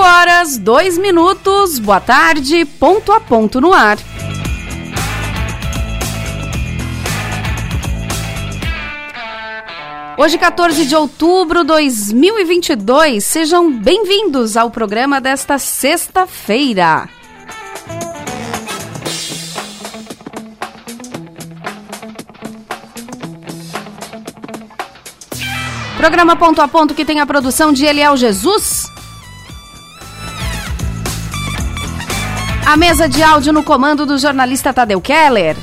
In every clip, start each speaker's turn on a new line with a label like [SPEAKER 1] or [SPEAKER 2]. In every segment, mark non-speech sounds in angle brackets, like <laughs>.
[SPEAKER 1] 5 horas, 2 minutos, boa tarde, ponto a ponto no ar. Hoje, 14 de outubro de 2022, sejam bem-vindos ao programa desta sexta-feira. Programa Ponto a Ponto que tem a produção de Eliel Jesus. A mesa de áudio no comando do jornalista Tadeu Keller.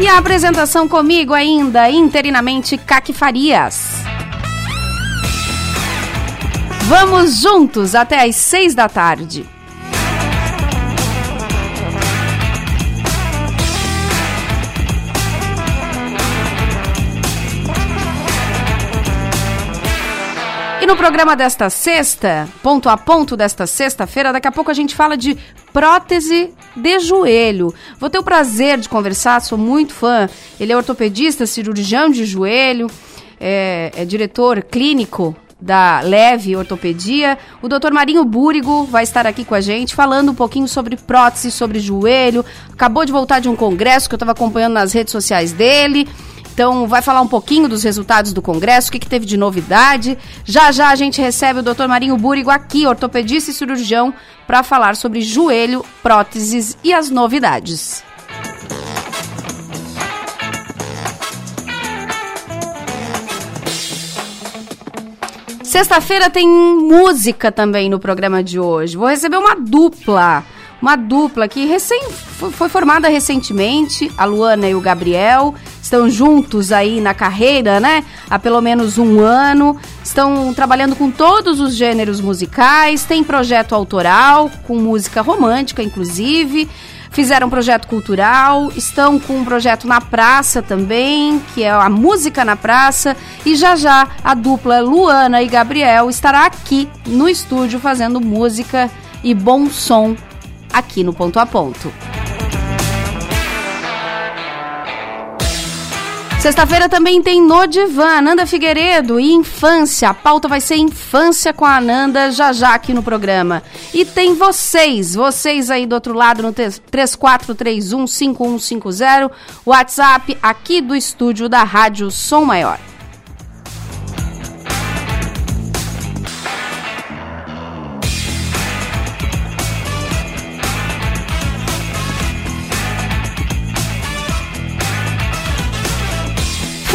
[SPEAKER 1] E a apresentação comigo ainda, interinamente, Caque Farias. Vamos juntos até às seis da tarde. E no programa desta sexta, ponto a ponto desta sexta-feira, daqui a pouco a gente fala de prótese de joelho. Vou ter o prazer de conversar, sou muito fã. Ele é ortopedista, cirurgião de joelho, é, é diretor clínico da Leve Ortopedia. O Dr. Marinho Búrigo vai estar aqui com a gente falando um pouquinho sobre prótese, sobre joelho. Acabou de voltar de um congresso que eu estava acompanhando nas redes sociais dele. Então, vai falar um pouquinho dos resultados do Congresso, o que, que teve de novidade. Já já a gente recebe o Dr. Marinho Búrigo aqui, ortopedista e cirurgião, para falar sobre joelho, próteses e as novidades. Sexta-feira tem música também no programa de hoje. Vou receber uma dupla uma dupla que recém, foi formada recentemente, a Luana e o Gabriel, estão juntos aí na carreira, né? Há pelo menos um ano, estão trabalhando com todos os gêneros musicais, tem projeto autoral, com música romântica, inclusive. Fizeram um projeto cultural, estão com um projeto na praça também, que é a música na praça. E já já a dupla Luana e Gabriel estará aqui no estúdio fazendo música e bom som aqui no Ponto a Ponto. Sexta-feira também tem No Divã, Ananda Figueiredo e Infância. A pauta vai ser Infância com a Ananda já já aqui no programa. E tem vocês, vocês aí do outro lado no 34315150, WhatsApp aqui do estúdio da Rádio Som Maior.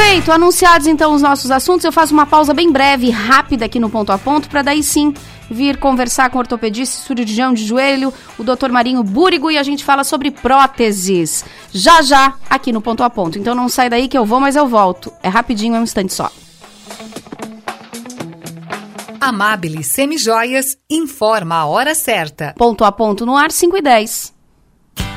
[SPEAKER 1] Feito, anunciados então os nossos assuntos, eu faço uma pausa bem breve, rápida aqui no ponto a ponto, para daí sim vir conversar com o ortopedista cirurgião de joelho, o Dr. Marinho Búrigo, e a gente fala sobre próteses. Já já, aqui no ponto a ponto. Então não sai daí que eu vou, mas eu volto. É rapidinho, é um instante só.
[SPEAKER 2] Amabile Semijoias informa a hora certa.
[SPEAKER 1] Ponto a ponto no ar, 5 e 10.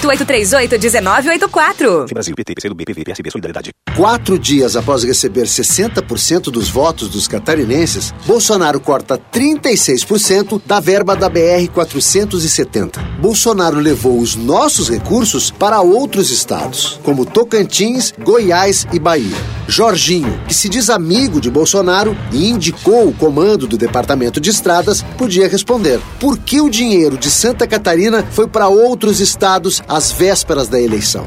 [SPEAKER 3] 8838-1984.
[SPEAKER 4] Brasil, PT, PCdoB, PV, PSB, Solidariedade.
[SPEAKER 5] Quatro dias após receber 60% dos votos dos catarinenses, Bolsonaro corta 36% da verba da BR-470. Bolsonaro levou os nossos recursos para outros estados, como Tocantins, Goiás e Bahia. Jorginho, que se diz amigo de Bolsonaro e indicou o comando do Departamento de Estradas, podia responder: por que o dinheiro de Santa Catarina foi para outros estados às vésperas da eleição?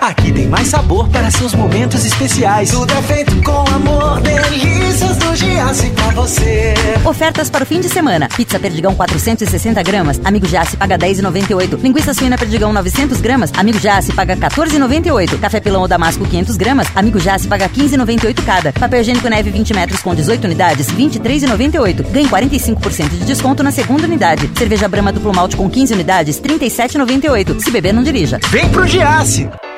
[SPEAKER 6] Aqui tem mais sabor para seus momentos especiais.
[SPEAKER 7] Tudo é feito com amor, delícias do Giasse pra você.
[SPEAKER 8] Ofertas para o fim de semana. Pizza Perdigão 460 gramas, Amigo Giasse paga 10,98. Linguiça suína Perdigão 900 gramas, Amigo Giasse paga 14,98. Café pilão ou damasco 500 gramas, Amigo Giasse paga 15,98 cada. Papel higiênico neve 20 metros com 18 unidades, 23,98. Ganhe 45% de desconto na segunda unidade. Cerveja Brama duplo malte com 15 unidades, 37,98. Se beber, não dirija.
[SPEAKER 6] Vem pro Giasse!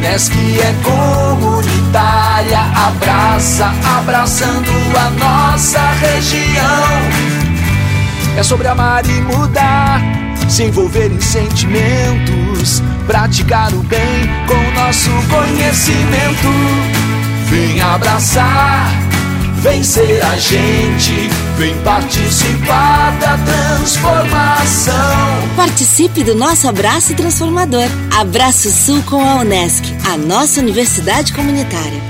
[SPEAKER 9] Unesc é comunitária, abraça, abraçando a nossa região. É sobre amar e mudar, se envolver em sentimentos, praticar o bem com nosso conhecimento. Vem abraçar, vem ser a gente, vem participar da transformação.
[SPEAKER 10] Participe do nosso abraço transformador. Abraço Sul com a Unesc, a nossa universidade comunitária.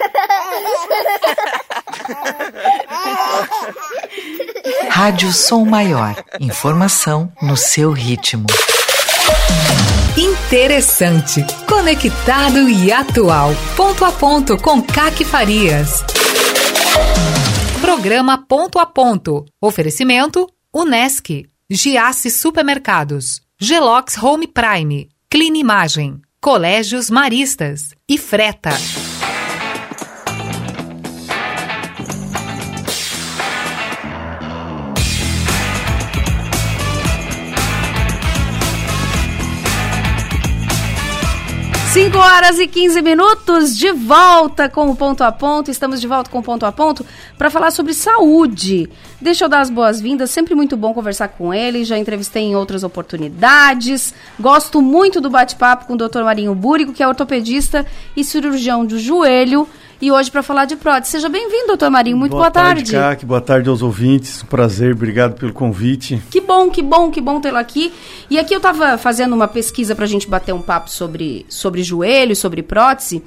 [SPEAKER 10] <laughs>
[SPEAKER 2] Rádio Som Maior. Informação no seu ritmo. Interessante, conectado e atual. Ponto a ponto com Caque Farias. Programa Ponto a Ponto. Oferecimento Unesc, Giasse Supermercados, Gelox Home Prime, Clean Imagem, Colégios Maristas e Freta.
[SPEAKER 1] Cinco horas e 15 minutos, de volta com o ponto a ponto. Estamos de volta com o ponto a ponto para falar sobre saúde. Deixa eu dar as boas-vindas, sempre muito bom conversar com ele. Já entrevistei em outras oportunidades. Gosto muito do bate-papo com o Dr. Marinho Búrigo, que é ortopedista e cirurgião do joelho. E hoje para falar de prótese. Seja bem-vindo, doutor Marinho. Muito boa, boa tarde.
[SPEAKER 11] tarde. boa tarde aos ouvintes. Um prazer, obrigado pelo convite.
[SPEAKER 1] Que bom, que bom, que bom tê-lo aqui. E aqui eu estava fazendo uma pesquisa para a gente bater um papo sobre, sobre joelho, sobre prótese.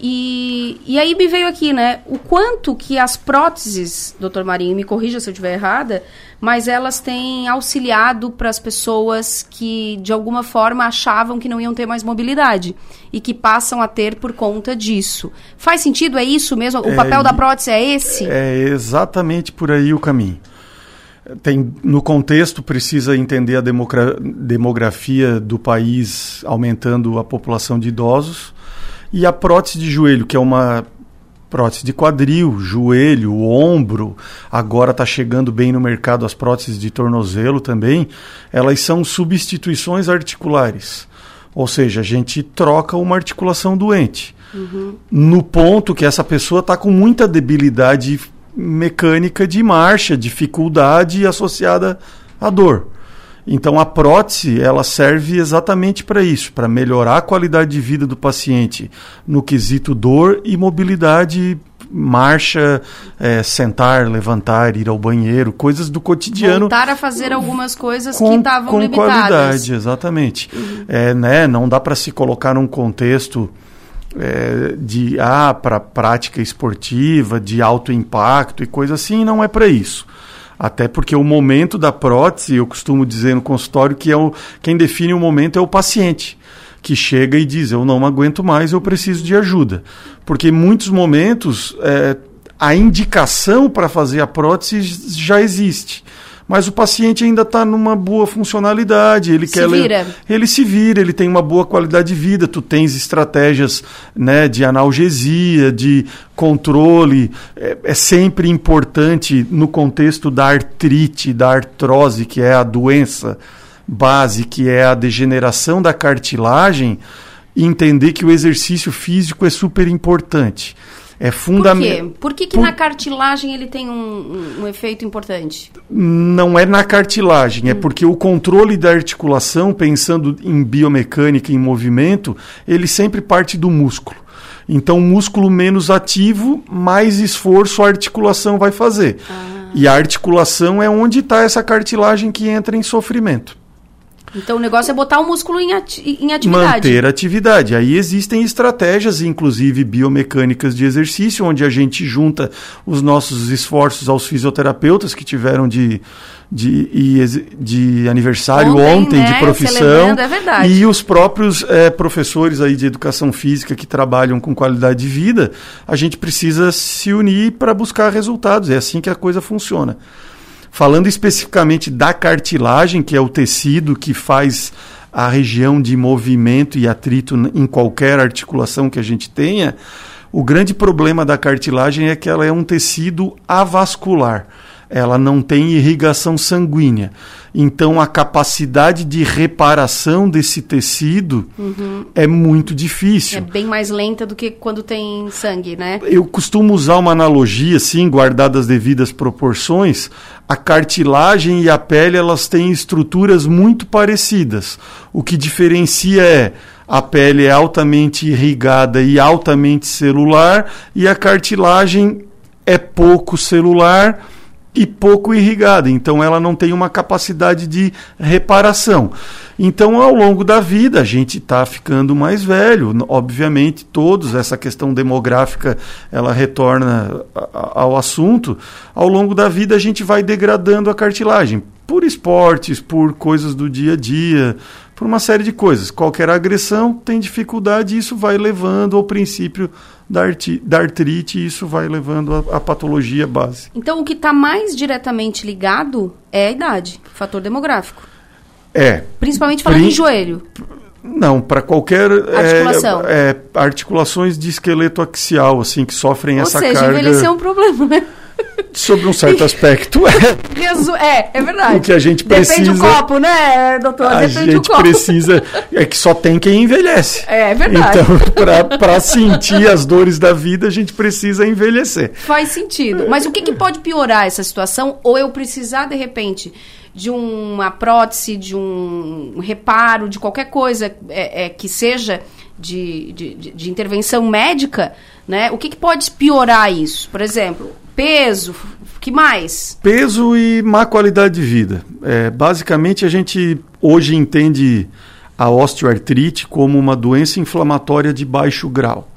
[SPEAKER 1] E, e aí me veio aqui, né, o quanto que as próteses, doutor Marinho, me corrija se eu estiver errada, mas elas têm auxiliado para as pessoas que de alguma forma achavam que não iam ter mais mobilidade e que passam a ter por conta disso. Faz sentido? É isso mesmo? O é, papel da prótese é esse?
[SPEAKER 11] É exatamente por aí o caminho. Tem, no contexto, precisa entender a demografia do país aumentando a população de idosos e a prótese de joelho, que é uma prótese de quadril, joelho, ombro, agora está chegando bem no mercado as próteses de tornozelo também, elas são substituições articulares. Ou seja, a gente troca uma articulação doente. Uhum. No ponto que essa pessoa está com muita debilidade mecânica de marcha, dificuldade associada à dor. Então a prótese ela serve exatamente para isso, para melhorar a qualidade de vida do paciente no quesito dor e mobilidade, marcha, é, sentar, levantar, ir ao banheiro, coisas do cotidiano.
[SPEAKER 1] Voltar a fazer algumas coisas com, que estavam com limitadas.
[SPEAKER 11] Com qualidade, exatamente. Uhum. É, né, não dá para se colocar num contexto é, de ah, para prática esportiva, de alto impacto e coisa assim, não é para isso. Até porque o momento da prótese, eu costumo dizer no consultório que é o, quem define o momento é o paciente, que chega e diz: Eu não aguento mais, eu preciso de ajuda. Porque em muitos momentos é, a indicação para fazer a prótese já existe mas o paciente ainda está numa boa funcionalidade, ele
[SPEAKER 1] Se
[SPEAKER 11] quer
[SPEAKER 1] vira.
[SPEAKER 11] ele se vira, ele tem uma boa qualidade de vida, tu tens estratégias né, de analgesia, de controle, é, é sempre importante no contexto da artrite, da artrose, que é a doença base, que é a degeneração da cartilagem, entender que o exercício físico é super importante. É
[SPEAKER 1] Por
[SPEAKER 11] fundamental.
[SPEAKER 1] quê? Por que, que
[SPEAKER 11] Por-
[SPEAKER 1] na cartilagem ele tem um, um- efeito importante?
[SPEAKER 11] Não é na cartilagem, é porque o controle da articulação, pensando em biomecânica, em movimento, ele sempre parte do músculo. Então, músculo menos ativo, mais esforço a articulação vai fazer. E a articulação é onde está essa cartilagem que entra em sofrimento.
[SPEAKER 1] Então o negócio é botar o músculo em, ati- em atividade.
[SPEAKER 11] Manter a atividade. Aí existem estratégias, inclusive biomecânicas de exercício, onde a gente junta os nossos esforços aos fisioterapeutas que tiveram de, de, de aniversário
[SPEAKER 1] Ontem,
[SPEAKER 11] ontem,
[SPEAKER 1] né?
[SPEAKER 11] de profissão.
[SPEAKER 1] É verdade.
[SPEAKER 11] E os próprios eh, professores aí de educação física que trabalham com qualidade de vida, a gente precisa se unir para buscar resultados. É assim que a coisa funciona. Falando especificamente da cartilagem, que é o tecido que faz a região de movimento e atrito em qualquer articulação que a gente tenha, o grande problema da cartilagem é que ela é um tecido avascular. Ela não tem irrigação sanguínea. Então a capacidade de reparação desse tecido
[SPEAKER 1] Uhum.
[SPEAKER 11] é muito difícil.
[SPEAKER 1] É bem mais lenta do que quando tem sangue, né?
[SPEAKER 11] Eu costumo usar uma analogia, assim, guardada as devidas proporções. A cartilagem e a pele elas têm estruturas muito parecidas. O que diferencia é a pele é altamente irrigada e altamente celular e a cartilagem é pouco celular e pouco irrigada, então ela não tem uma capacidade de reparação. Então, ao longo da vida, a gente está ficando mais velho, obviamente, todos, essa questão demográfica, ela retorna ao assunto. Ao longo da vida, a gente vai degradando a cartilagem, por esportes, por coisas do dia a dia, por uma série de coisas. Qualquer agressão tem dificuldade e isso vai levando ao princípio da, arti- da artrite e isso vai levando à à patologia base.
[SPEAKER 1] Então o que está mais diretamente ligado é a idade, fator demográfico.
[SPEAKER 11] É,
[SPEAKER 1] Principalmente falando
[SPEAKER 11] Prin-
[SPEAKER 1] em joelho.
[SPEAKER 11] Não, para qualquer é,
[SPEAKER 1] Articulação.
[SPEAKER 11] é, articulações de esqueleto axial, assim, que sofrem
[SPEAKER 1] Ou
[SPEAKER 11] essa
[SPEAKER 1] seja,
[SPEAKER 11] carga
[SPEAKER 1] envelhecer é um problema, né?
[SPEAKER 11] Sobre um certo aspecto. <laughs> É,
[SPEAKER 1] é, é verdade.
[SPEAKER 11] O que a gente
[SPEAKER 1] Depende
[SPEAKER 11] precisa-
[SPEAKER 1] do copo, né, doutor?
[SPEAKER 11] a
[SPEAKER 1] Depende
[SPEAKER 11] gente precisa é que só tem quem envelhece.
[SPEAKER 1] É, é verdade.
[SPEAKER 11] Então, <laughs> para sentir as dores da vida, a gente precisa envelhecer.
[SPEAKER 1] Faz sentido. Mas o que, que pode piorar essa situação? Ou eu precisar, de repente, de uma prótese, de um reparo, de qualquer coisa é, é, que seja de, de, de- de intervenção médica, né? O que, que pode piorar isso? Por exemplo, peso, que mais?
[SPEAKER 11] Peso e má qualidade de vida. É, basicamente, a gente hoje entende a osteoartrite como uma doença inflamatória de baixo grau.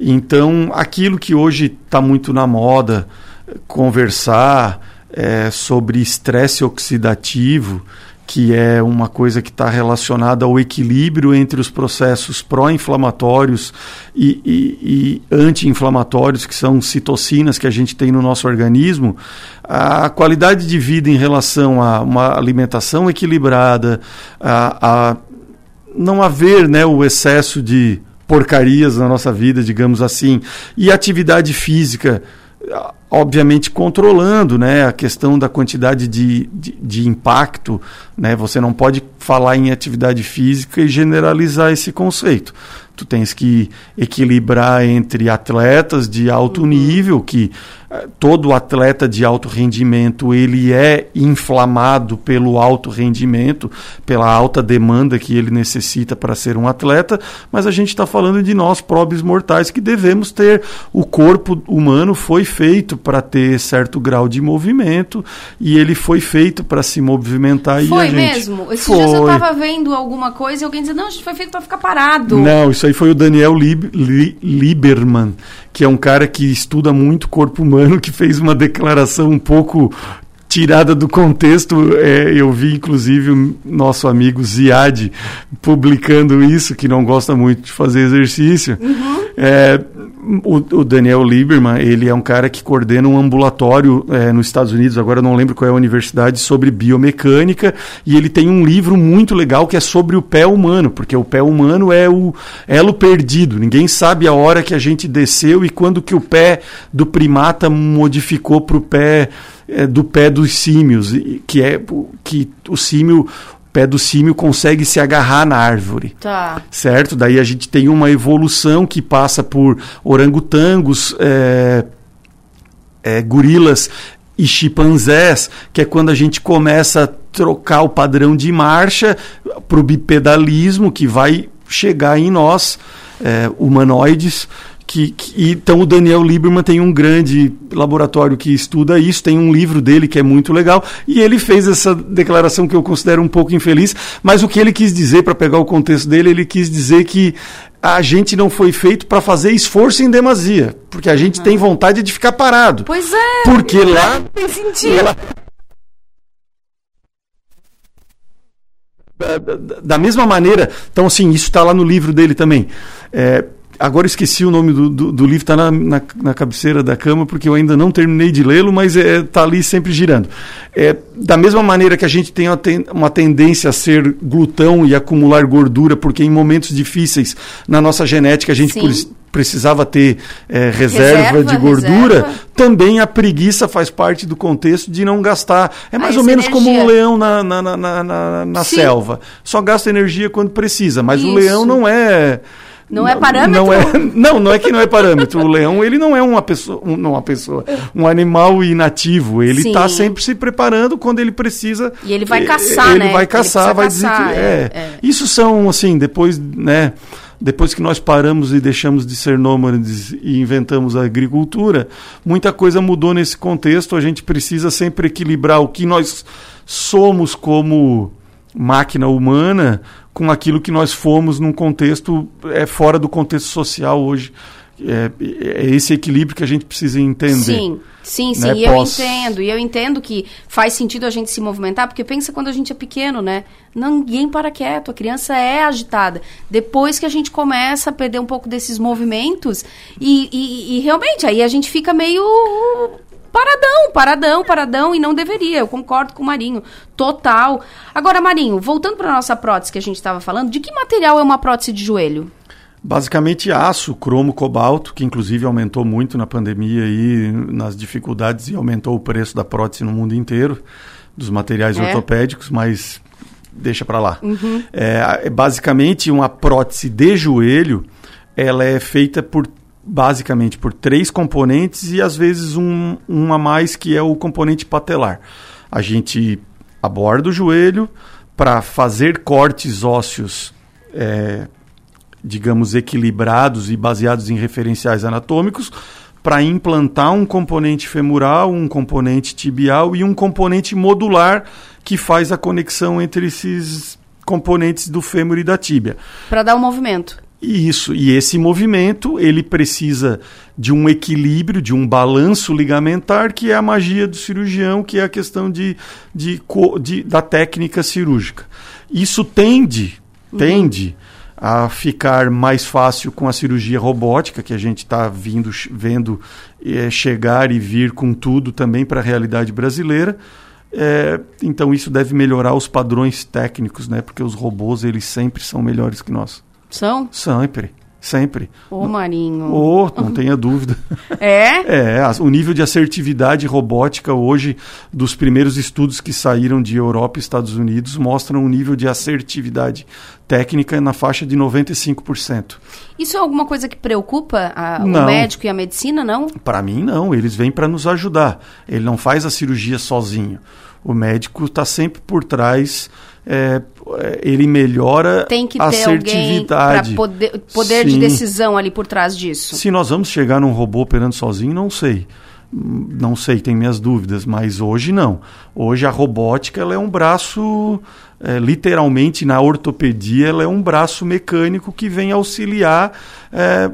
[SPEAKER 11] Então, aquilo que hoje está muito na moda, conversar é, sobre estresse oxidativo, que é uma coisa que está relacionada ao equilíbrio entre os processos pró-inflamatórios e, e- e anti-inflamatórios, que são citocinas que a gente tem no nosso organismo, a qualidade de vida em relação a uma alimentação equilibrada, a, a não haver né, o excesso de porcarias na nossa vida, digamos assim, e atividade física, obviamente controlando né, a questão da quantidade de, de, de impacto. Né, você não pode falar em atividade física e generalizar esse conceito. Tu tens que equilibrar entre atletas de alto nível, que eh, todo atleta de alto rendimento ele é inflamado pelo alto rendimento, pela alta demanda que ele necessita para ser um atleta, mas a gente está falando de nós, pobres mortais, que devemos ter. O corpo humano foi feito para ter certo grau de movimento e ele foi feito para se movimentar
[SPEAKER 1] Foi
[SPEAKER 11] e a gente
[SPEAKER 1] mesmo? Esses
[SPEAKER 11] foi.
[SPEAKER 1] dias eu tava vendo alguma coisa e alguém dizendo, não, a gente foi feito pra ficar parado.
[SPEAKER 11] Não, isso aí foi o Daniel Lib- Li- Lieberman, que é um cara que estuda muito corpo humano, que fez uma declaração um pouco tirada do contexto. É, eu vi, inclusive, o nosso amigo Ziad publicando isso, que não gosta muito de fazer exercício. É, o, o Daniel Lieberman, ele é um cara que coordena um ambulatório é, nos Estados Unidos, agora eu não lembro qual é a universidade, sobre biomecânica, e ele tem um livro muito legal que é sobre o pé humano, porque o pé humano é o elo perdido, ninguém sabe a hora que a gente desceu e quando que o pé do primata modificou para o pé é, do pé dos símios, que é que o símio, pé do símio consegue se agarrar na árvore
[SPEAKER 1] Tá.
[SPEAKER 11] certo? Daí a gente tem uma evolução que passa por orangotangos, é, é, gorilas e chimpanzés, que é quando a gente começa a trocar o padrão de marcha para o bipedalismo, que vai chegar em nós, é, humanoides. Que, que- então o Daniel Lieberman tem um grande laboratório que estuda isso, tem um livro dele que é muito legal, e ele fez essa declaração que eu considero um pouco infeliz, mas o que ele quis dizer, para pegar o contexto dele, ele quis dizer que a gente não foi feito para fazer esforço em demasia, porque a gente tem vontade de ficar parado.
[SPEAKER 1] Pois é.
[SPEAKER 11] Porque lá
[SPEAKER 1] Tem sentido.
[SPEAKER 11] lá- da mesma maneira, então assim, isso está lá no livro dele também. É, agora esqueci o nome do, do, do livro, está na, na, na cabeceira da cama, porque eu ainda não terminei de lê-lo, mas está ali sempre girando. É, da mesma maneira que a gente tem uma, ten- uma tendência a ser glutão e acumular gordura, porque em momentos difíceis na nossa genética a gente precisava ter é, reserva,
[SPEAKER 1] Reserva,
[SPEAKER 11] de gordura,
[SPEAKER 1] reserva.
[SPEAKER 11] também a preguiça faz parte do contexto de não gastar. É mais
[SPEAKER 1] Ah,
[SPEAKER 11] ou menos como um
[SPEAKER 1] energia.
[SPEAKER 11] leão na, na, na, na, na- selva. Só gasta energia quando precisa, mas o
[SPEAKER 1] Isso.
[SPEAKER 11] leão não é.
[SPEAKER 1] Não é parâmetro?
[SPEAKER 11] Não, é, <laughs> não, não é que não é parâmetro. O leão, ele não é uma pessoa, um, não uma pessoa, um animal inativo. Ele está sempre se preparando quando ele precisa.
[SPEAKER 1] E ele vai
[SPEAKER 11] Eh,
[SPEAKER 1] caçar,
[SPEAKER 11] ele
[SPEAKER 1] né?
[SPEAKER 11] vai
[SPEAKER 1] Ele
[SPEAKER 11] caçar,
[SPEAKER 1] precisa
[SPEAKER 11] vai dizer
[SPEAKER 1] caçar,
[SPEAKER 11] que
[SPEAKER 1] é,
[SPEAKER 11] é,
[SPEAKER 1] é.
[SPEAKER 11] Isso são assim, depois, né? Depois que nós paramos e deixamos de ser nômades e inventamos a agricultura, muita coisa mudou nesse contexto. A gente precisa sempre equilibrar o que nós somos como máquina humana com aquilo que nós fomos num contexto é fora do contexto social hoje. É, é esse equilíbrio que a gente precisa entender.
[SPEAKER 1] Sim, sim, sim.
[SPEAKER 11] Né?
[SPEAKER 1] E eu
[SPEAKER 11] Pós-
[SPEAKER 1] entendo. E eu entendo que faz sentido a gente se movimentar, porque pensa quando a gente é pequeno, né? Ninguém para quieto, a criança é agitada. Depois que a gente começa a perder um pouco desses movimentos, e, e- e realmente aí a gente fica meio paradão, paradão, paradão, e não deveria. Eu concordo com o Marinho, total. Agora, Marinho, voltando para nossa prótese que a gente estava falando, de que material é uma prótese de joelho?
[SPEAKER 11] Basicamente aço, cromo, cobalto, que inclusive aumentou muito na pandemia e nas dificuldades e aumentou o preço da prótese no mundo inteiro, dos materiais
[SPEAKER 1] É.
[SPEAKER 11] ortopédicos, mas deixa para lá.
[SPEAKER 1] Uhum.
[SPEAKER 11] É, é basicamente uma prótese de joelho, ela é feita por basicamente por três componentes e às vezes um, um a mais que é o componente patelar. A gente aborda o joelho para fazer cortes ósseos é, digamos, equilibrados e baseados em referenciais anatômicos para implantar um componente femoral, um componente tibial e um componente modular que faz a conexão entre esses componentes do fêmur e da tíbia.
[SPEAKER 1] Para dar o movimento.
[SPEAKER 11] E Isso, e esse movimento, ele precisa de um equilíbrio, de um balanço ligamentar, que é a magia do cirurgião, que é a questão de, de, de- da técnica cirúrgica. Isso tende, tende a ficar mais fácil com a cirurgia robótica, que a gente está vindo vendo eh, chegar e vir com tudo também para a realidade brasileira. É, então isso deve melhorar os padrões técnicos, né? Porque os robôs eles sempre são melhores que nós.
[SPEAKER 1] São?
[SPEAKER 11] Sempre, sempre.
[SPEAKER 1] Ô, Marinho.
[SPEAKER 11] Oh, não <laughs> tenha dúvida.
[SPEAKER 1] É?
[SPEAKER 11] É, o nível de assertividade robótica hoje, dos primeiros estudos que saíram de Europa e Estados Unidos, mostram um nível de assertividade técnica na faixa de 95%.
[SPEAKER 1] Isso é alguma coisa que preocupa a- o médico e a medicina, não?
[SPEAKER 11] Para mim, não. Eles vêm para nos ajudar. Ele não faz a cirurgia sozinho. O médico está sempre por trás. É, ele melhora
[SPEAKER 1] Tem que
[SPEAKER 11] a
[SPEAKER 1] ter para
[SPEAKER 11] assertividade.
[SPEAKER 1] poder, poder de decisão ali por trás disso.
[SPEAKER 11] Se nós vamos chegar num robô operando sozinho, não sei. Não sei, tem minhas dúvidas, mas hoje não. Hoje a robótica ela é um braço, é, literalmente na ortopedia, ela é um braço mecânico que vem auxiliar é,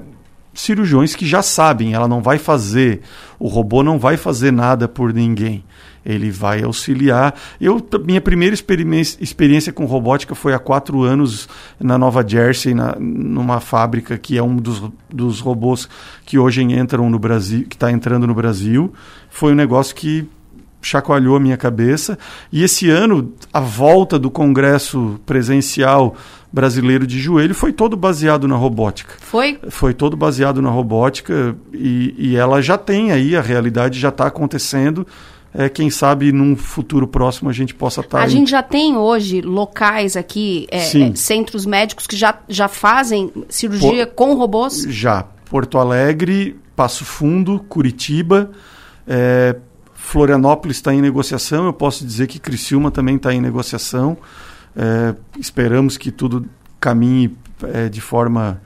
[SPEAKER 11] cirurgiões que já sabem. Ela não vai fazer, o robô não vai fazer nada por ninguém. Ele vai auxiliar. Eu, minha primeira experiência, experiência com robótica foi há quatro anos na Nova Jersey, na, numa fábrica que é um dos, dos robôs que hoje entram no Brasil, que está entrando no Brasil. Foi um negócio que chacoalhou a minha cabeça. E esse ano, a volta do Congresso Presencial Brasileiro de Joelho foi todo baseado na robótica.
[SPEAKER 1] Foi?
[SPEAKER 11] Foi todo baseado na robótica e, e ela já tem aí, a realidade já está acontecendo. É, quem sabe num futuro próximo a gente possa estar.
[SPEAKER 1] A gente já tem hoje locais aqui, é, é, centros médicos que já, já fazem cirurgia com robôs?
[SPEAKER 11] Já. Porto Alegre, Passo Fundo, Curitiba, é, Florianópolis está em negociação. Eu posso dizer que Criciúma também está em negociação. É, esperamos que tudo caminhe é, de forma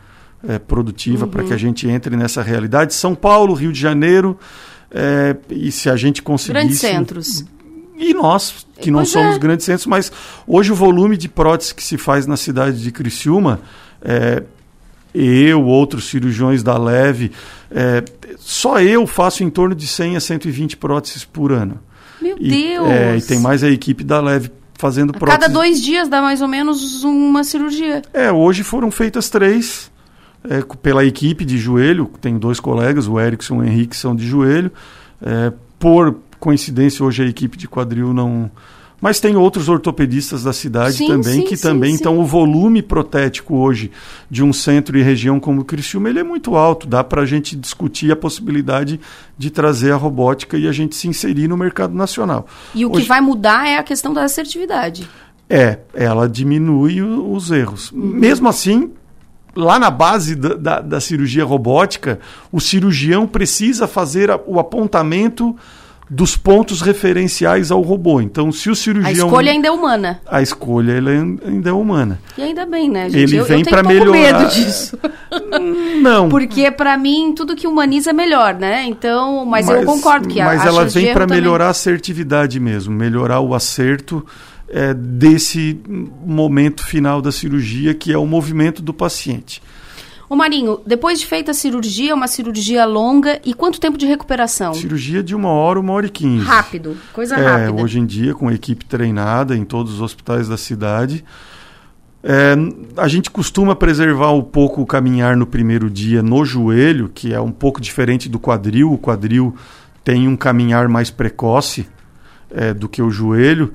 [SPEAKER 11] é, produtiva para
[SPEAKER 1] Uhum.
[SPEAKER 11] que a gente entre nessa realidade. São Paulo, Rio de Janeiro, é, e se a gente conseguisse...
[SPEAKER 1] Grandes centros.
[SPEAKER 11] E nós, que não
[SPEAKER 1] Pois
[SPEAKER 11] somos
[SPEAKER 1] é.
[SPEAKER 11] grandes centros, mas hoje o volume de prótese que se faz na cidade de Criciúma, é, eu, outros cirurgiões da Leve, é, só eu faço em torno de 100 a 120 próteses por ano.
[SPEAKER 1] Meu
[SPEAKER 11] E,
[SPEAKER 1] Deus!
[SPEAKER 11] é, e tem mais a equipe da Leve fazendo
[SPEAKER 1] A
[SPEAKER 11] próteses.
[SPEAKER 1] cada dois dias dá mais ou menos uma cirurgia.
[SPEAKER 11] É, hoje foram feitas três é, pela equipe de joelho. Tem dois colegas, o Erickson e o Henrique, são de joelho. É, por coincidência, hoje a equipe de quadril não. Mas tem outros ortopedistas da cidade
[SPEAKER 1] Sim,
[SPEAKER 11] também
[SPEAKER 1] sim,
[SPEAKER 11] que
[SPEAKER 1] sim,
[SPEAKER 11] também. Então, o volume protético hoje de um centro e região como Criciúma ele é muito alto. Dá para a gente discutir a possibilidade de trazer a robótica e a gente se inserir no mercado nacional.
[SPEAKER 1] E o que
[SPEAKER 11] Hoje-
[SPEAKER 1] vai mudar é a questão da assertividade.
[SPEAKER 11] é, ela diminui o- os erros. Mesmo assim, lá na base da, da- da cirurgia robótica, o cirurgião precisa fazer a- o apontamento dos pontos referenciais ao robô. Então, se o
[SPEAKER 1] A
[SPEAKER 11] cirurgião.
[SPEAKER 1] escolha ainda é humana.
[SPEAKER 11] A escolha ainda é humana.
[SPEAKER 1] E ainda bem, né, gente?
[SPEAKER 11] Ele
[SPEAKER 1] eu,
[SPEAKER 11] vem
[SPEAKER 1] pouco
[SPEAKER 11] melhorar.
[SPEAKER 1] medo disso. <laughs>
[SPEAKER 11] Não.
[SPEAKER 1] Porque, pra mim, tudo que humaniza é melhor, né? Então, mas, eu concordo que a
[SPEAKER 11] Mas
[SPEAKER 1] a
[SPEAKER 11] ela vem para
[SPEAKER 1] também-
[SPEAKER 11] melhorar a assertividade mesmo, melhorar o acerto é, desse momento final da cirurgia, que é o movimento do paciente.
[SPEAKER 1] Ô Marinho, depois de feita a cirurgia, é uma cirurgia longa, e quanto tempo de recuperação?
[SPEAKER 11] Cirurgia de uma hora, uma hora e quinze.
[SPEAKER 1] Rápido, coisa
[SPEAKER 11] É,
[SPEAKER 1] rápida.
[SPEAKER 11] hoje em dia, com equipe treinada em todos os hospitais da cidade. É, a gente costuma preservar um pouco o caminhar no primeiro dia no joelho, que é um pouco diferente do quadril. O quadril tem um caminhar mais precoce é, do que o joelho,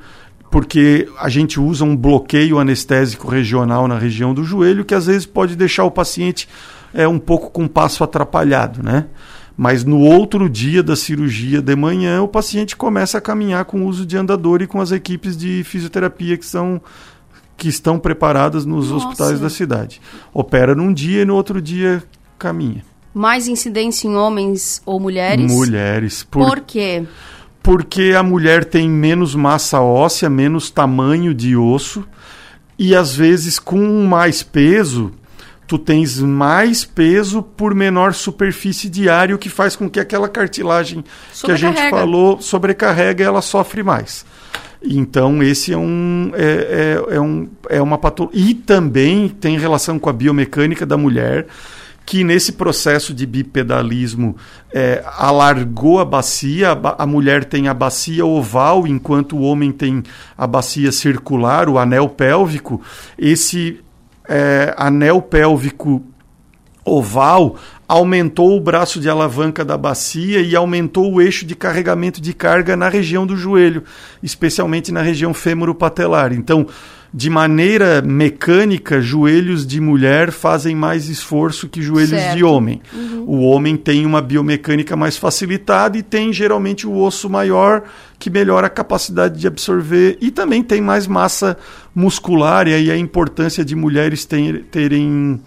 [SPEAKER 11] porque a gente usa um bloqueio anestésico regional na região do joelho, que às vezes pode deixar o paciente é, um pouco com o passo atrapalhado, né? Mas no outro dia da cirurgia de manhã, o paciente começa a caminhar com o uso de andador e com as equipes de fisioterapia que são que estão preparadas nos
[SPEAKER 1] Nossa.
[SPEAKER 11] hospitais da cidade. Opera num dia e no outro dia caminha.
[SPEAKER 1] Mais incidência em homens ou mulheres?
[SPEAKER 11] Mulheres.
[SPEAKER 1] Por, quê?
[SPEAKER 11] Porque a mulher tem menos massa óssea, menos tamanho de osso, e às vezes com mais peso, tu tens mais peso por menor superfície diária, o que faz com que aquela cartilagem que a gente falou sobrecarrega, ela sofre mais. Então, esse é um é, é, é um, é uma patologia. E também tem relação com a biomecânica da mulher, que nesse processo de bipedalismo é, alargou a bacia. A, a mulher tem a bacia oval, enquanto o homem tem a bacia circular, o anel pélvico. Esse é, anel pélvico oval aumentou o braço de alavanca da bacia e aumentou o eixo de carregamento de carga na região do joelho, especialmente na região fêmuro-patelar. Então, de maneira mecânica, joelhos de mulher fazem mais esforço que joelhos
[SPEAKER 1] Certo.
[SPEAKER 11] de homem.
[SPEAKER 1] Uhum.
[SPEAKER 11] O homem tem uma biomecânica mais facilitada e tem geralmente o osso maior que melhora a capacidade de absorver e também tem mais massa muscular e aí a importância de mulheres ter- terem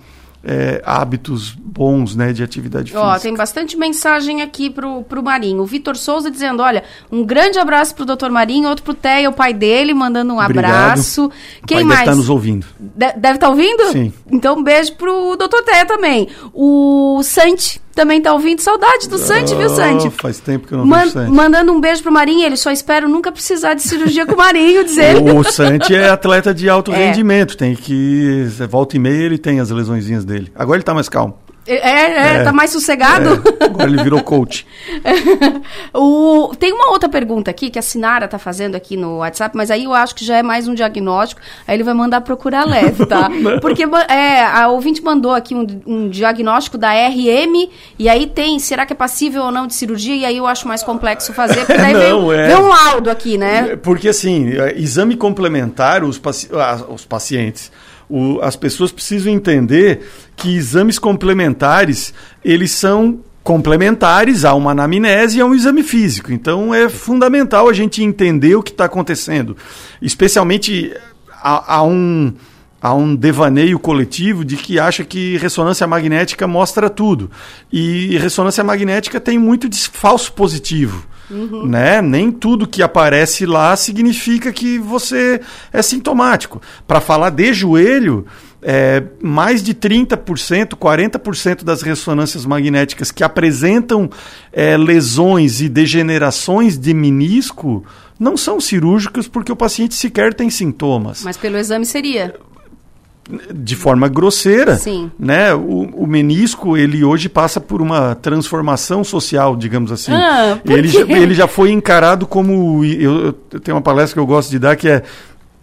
[SPEAKER 11] é, hábitos bons né, de atividade
[SPEAKER 1] Ó,
[SPEAKER 11] física.
[SPEAKER 1] tem bastante mensagem aqui pro, pro Marinho. O Vitor Souza dizendo: olha, um grande abraço pro Dr. Marinho, outro pro Teia, o pai dele, mandando um
[SPEAKER 11] Obrigado.
[SPEAKER 1] abraço.
[SPEAKER 11] O
[SPEAKER 1] Quem
[SPEAKER 11] pai
[SPEAKER 1] mais?
[SPEAKER 11] deve estar nos ouvindo.
[SPEAKER 1] De- deve estar ouvindo?
[SPEAKER 11] Sim.
[SPEAKER 1] Então, um beijo pro Dr. Teia também. O Santi também tá ouvindo. Saudade do Santi, viu, Santi?
[SPEAKER 11] faz tempo que eu não
[SPEAKER 1] Man-
[SPEAKER 11] vejo o Santi.
[SPEAKER 1] mandando um beijo pro Marinho, ele só espero nunca precisar de cirurgia com o Marinho, diz ele.
[SPEAKER 11] O Santi é atleta de alto <laughs>
[SPEAKER 1] É.
[SPEAKER 11] rendimento, tem que. Volta e meia ele tem as lesõezinhas dele. Agora ele tá mais calmo.
[SPEAKER 1] É, é,
[SPEAKER 11] É.
[SPEAKER 1] tá mais sossegado?
[SPEAKER 11] É, agora ele virou coach. <laughs>
[SPEAKER 1] o, tem uma outra pergunta aqui que a Sinara tá fazendo aqui no WhatsApp, mas aí eu acho que já é mais um diagnóstico. Aí ele vai mandar procurar leve, tá? <laughs> Porque é, a ouvinte mandou aqui um, um diagnóstico da RM, e aí tem, será que é passível ou não de cirurgia? E aí eu acho mais complexo fazer, porque daí <laughs>
[SPEAKER 11] Não,
[SPEAKER 1] vem,
[SPEAKER 11] é.
[SPEAKER 1] vem um laudo aqui, né?
[SPEAKER 11] Porque assim, é, exame complementar, os, paci- ah, os pacientes, o- as pessoas precisam entender que exames complementares, eles são complementares a uma anamnese e a um exame físico. Então é fundamental a gente entender o que está acontecendo. Especialmente a, a um há um devaneio coletivo de que acha que ressonância magnética mostra tudo. E ressonância magnética tem muito de falso positivo. Né? Nem tudo que aparece lá significa que você é sintomático. Para falar de joelho, é, mais de 30%, 40% das ressonâncias magnéticas que apresentam é, lesões e degenerações de menisco não são cirúrgicas porque o paciente sequer tem sintomas
[SPEAKER 1] Mas pelo exame seria.
[SPEAKER 11] De forma grosseira,
[SPEAKER 1] Sim.
[SPEAKER 11] né? O, o menisco ele hoje passa por uma transformação social, digamos assim.
[SPEAKER 1] Ah,
[SPEAKER 11] ele, já, ele já foi encarado como eu, eu tenho uma palestra que eu gosto de dar que é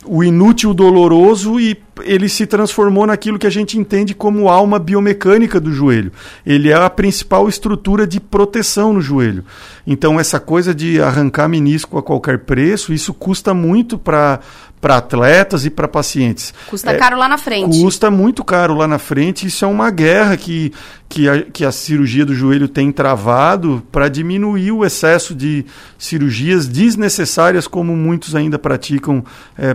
[SPEAKER 11] o inútil doloroso e ele se transformou naquilo que a gente entende como alma biomecânica do joelho. Ele é a principal estrutura de proteção no joelho. Então essa coisa de arrancar menisco a qualquer preço, isso custa muito para para atletas e para pacientes.
[SPEAKER 1] Custa
[SPEAKER 11] É,
[SPEAKER 1] caro lá na frente.
[SPEAKER 11] Custa muito caro lá na frente. Isso é uma guerra que, que, a, que a cirurgia do joelho tem travado para diminuir o excesso de cirurgias desnecessárias, como muitos ainda praticam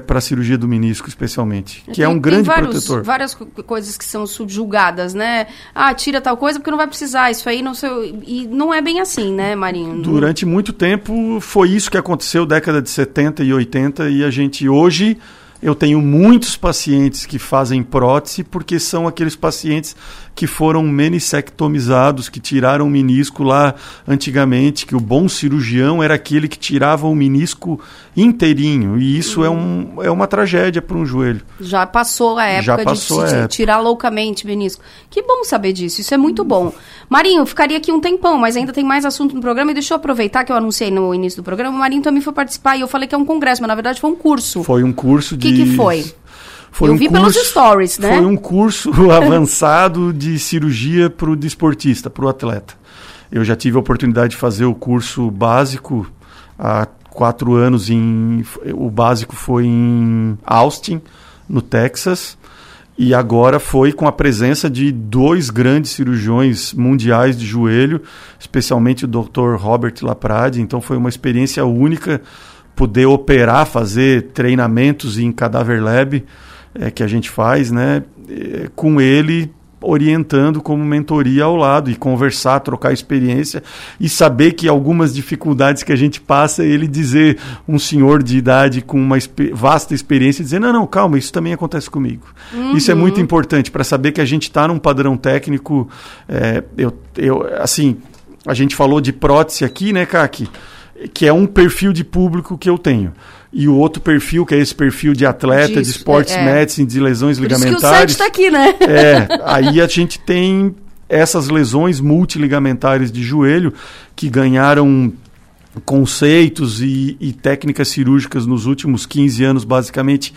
[SPEAKER 11] para a cirurgia do menisco, especialmente. Que é
[SPEAKER 1] Tem-
[SPEAKER 11] um grande
[SPEAKER 1] vários,
[SPEAKER 11] protetor.
[SPEAKER 1] várias co- coisas que são subjugadas, né? Ah, tira tal coisa porque não vai precisar. Isso aí não sei. E não é bem assim, né, Marinho?
[SPEAKER 11] Durante muito tempo foi isso que aconteceu, década de 70 e 80, e a gente hoje technologie eu tenho muitos pacientes que fazem prótese porque são aqueles pacientes que foram menisectomizados, que tiraram o menisco lá antigamente, que o bom cirurgião era aquele que tirava o menisco inteirinho, e isso é, um, é uma tragédia para um joelho.
[SPEAKER 1] Já passou a época
[SPEAKER 11] Já
[SPEAKER 1] de
[SPEAKER 11] passou
[SPEAKER 1] de
[SPEAKER 11] época.
[SPEAKER 1] tirar loucamente menisco. Que bom saber disso, isso é muito bom. Marinho, ficaria aqui um tempão, mas ainda tem mais assunto no programa e deixa eu aproveitar que eu anunciei no início do programa. O Marinho também foi participar e eu falei que é um congresso, mas na verdade foi um curso.
[SPEAKER 11] Foi um curso de.
[SPEAKER 1] Que, que foi?
[SPEAKER 11] Foi
[SPEAKER 1] Eu
[SPEAKER 11] um
[SPEAKER 1] vi pelos stories, né?
[SPEAKER 11] Foi um curso <laughs> avançado de cirurgia para o desportista, para o atleta. Eu já tive a oportunidade de fazer o curso básico há quatro anos. Em, o básico foi em Austin, no Texas. E agora foi com a presença de dois grandes cirurgiões mundiais de joelho, especialmente o Dr. Robert Laprade. Então foi uma experiência única poder operar, fazer treinamentos em Cadaver Lab é, que a gente faz, né, é, com ele orientando como mentoria ao lado e conversar, trocar experiência e saber que algumas dificuldades que a gente passa, ele dizer um senhor de idade com uma vasta experiência dizer não, não, calma, isso também acontece comigo. Isso é muito importante para saber que a gente está num padrão técnico. é, eu, eu, assim, a gente falou de prótese aqui, né, Kaki? Que é um perfil de público que eu tenho. E o outro perfil, que é esse perfil de atleta, de
[SPEAKER 1] Disso,
[SPEAKER 11] esportes
[SPEAKER 1] é, é.
[SPEAKER 11] medicine, de lesões
[SPEAKER 1] Por isso que o
[SPEAKER 11] ligamentares.
[SPEAKER 1] Santi tá aqui, né?
[SPEAKER 11] É, aí a gente tem essas lesões multiligamentares de joelho que ganharam conceitos e, e técnicas cirúrgicas nos últimos 15 anos, basicamente,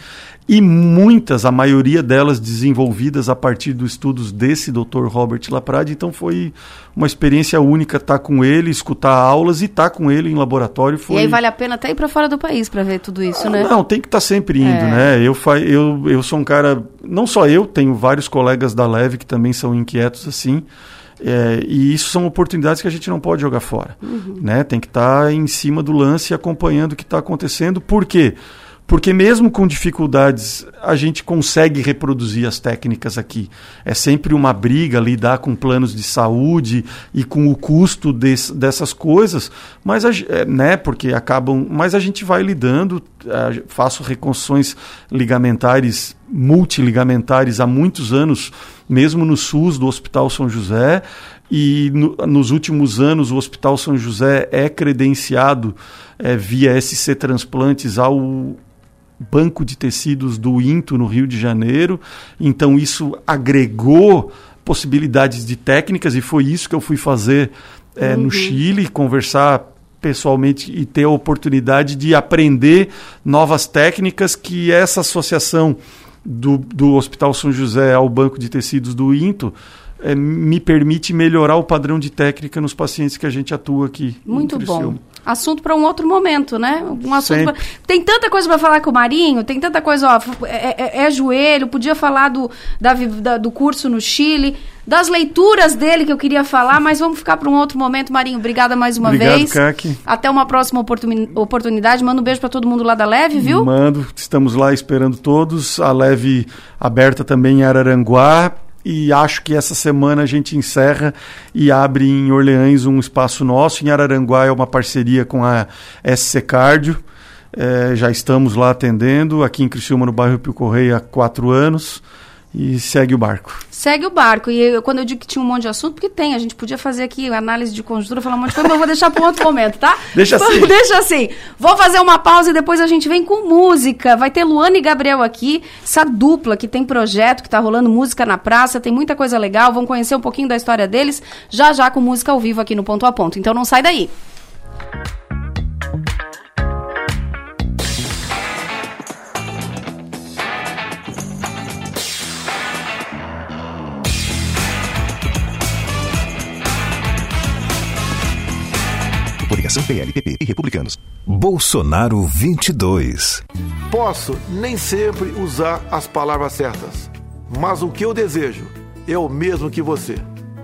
[SPEAKER 11] e muitas, a maioria delas desenvolvidas a partir dos estudos desse Dr. Robert Laprade. Então foi uma experiência única estar com ele, escutar aulas e estar com ele em laboratório. Foi...
[SPEAKER 1] E aí vale a pena até ir pra fora do país pra ver tudo isso, né?
[SPEAKER 11] Não, tem que estar sempre indo,
[SPEAKER 1] É.
[SPEAKER 11] né? Eu, fa eu, eu sou um cara, não só eu, tenho vários colegas da Leve que também são inquietos assim. É, e isso são oportunidades que a gente não pode jogar fora. Né? Tem que estar em cima do lance e acompanhando o que está acontecendo. Por quê? Porque mesmo com dificuldades, a gente consegue reproduzir as técnicas aqui. É sempre uma briga lidar com planos de saúde e com o custo des- dessas coisas, mas a, é, né, porque acabam, mas a gente vai lidando, faço reconstruções ligamentares, multiligamentares há muitos anos mesmo no SUS do Hospital São José. E no, nos últimos anos, o Hospital São José é credenciado é, via SC Transplantes ao Banco de Tecidos do INTO, no Rio de Janeiro. Então, isso agregou possibilidades de técnicas e foi isso que eu fui fazer é, uhum. no Chile, conversar pessoalmente e ter a oportunidade de aprender novas técnicas que essa associação do, do Hospital São José ao Banco de Tecidos do INTO é, me permite melhorar o padrão de técnica nos pacientes que a gente atua aqui.
[SPEAKER 1] Muito bom assunto para um outro momento, né? Um assunto pra... Tem tanta coisa para falar com o Marinho, tem tanta coisa, ó, é, é, é joelho, podia falar do, da, da, do curso no Chile, das leituras dele que eu queria falar, mas vamos ficar para um outro momento, Marinho. Obrigada mais uma
[SPEAKER 11] Obrigado,
[SPEAKER 1] vez.
[SPEAKER 11] Kaki.
[SPEAKER 1] Até uma próxima oportunidade. Manda um beijo para todo mundo lá da Leve, viu?
[SPEAKER 11] Mando, estamos lá esperando todos. A Leve aberta também em Araranguá e acho que essa semana a gente encerra e abre em Orleans um espaço nosso. Em Araranguá é uma parceria com a SC Cardio. É, já estamos lá atendendo, aqui em Criciúma, no bairro Pio Correia, há quatro anos e segue o barco.
[SPEAKER 1] Segue o barco. E eu, quando eu digo que tinha um monte de assunto, porque tem, a gente podia fazer aqui análise de conjuntura, falar um monte de coisa, mas eu vou deixar para um outro momento, tá? <laughs>
[SPEAKER 11] Deixa assim.
[SPEAKER 1] Deixa assim. Vou fazer uma pausa e depois a gente vem com música. Vai ter Luana e Gabriel aqui, essa dupla que tem projeto, que tá rolando música na praça, tem muita coisa legal, vão conhecer um pouquinho da história deles, já já com música ao vivo aqui no Ponto a Ponto. Então não sai daí.
[SPEAKER 12] Coligação PLPP e Republicanos. Bolsonaro 22.
[SPEAKER 13] Posso nem sempre usar as palavras certas, mas o que eu desejo é o mesmo que você: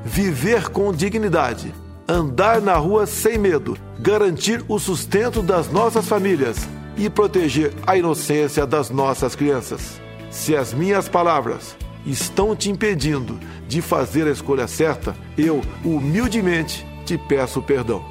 [SPEAKER 13] viver com dignidade, andar na rua sem medo, garantir o sustento das nossas famílias e proteger a inocência das nossas crianças. Se as minhas palavras estão te impedindo de fazer a escolha certa, eu humildemente te peço perdão.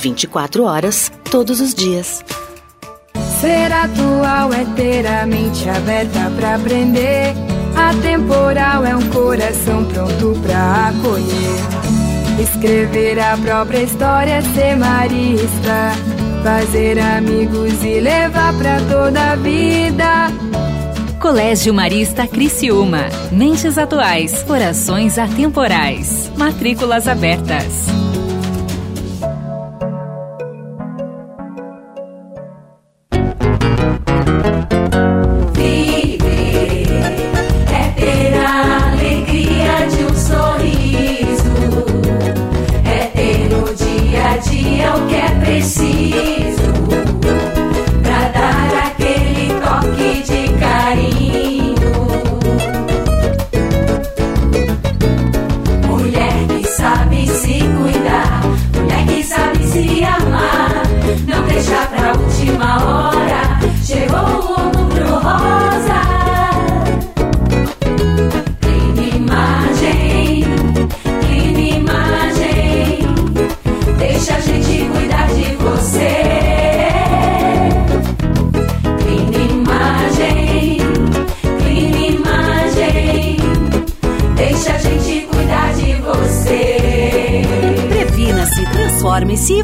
[SPEAKER 14] 24 horas, todos os dias.
[SPEAKER 15] Ser atual é ter a mente aberta para aprender. Atemporal é um coração pronto para acolher. Escrever a própria história, ser marista. Fazer amigos e levar para toda a vida.
[SPEAKER 16] Colégio Marista Criciúma. Mentes atuais, corações atemporais. Matrículas abertas.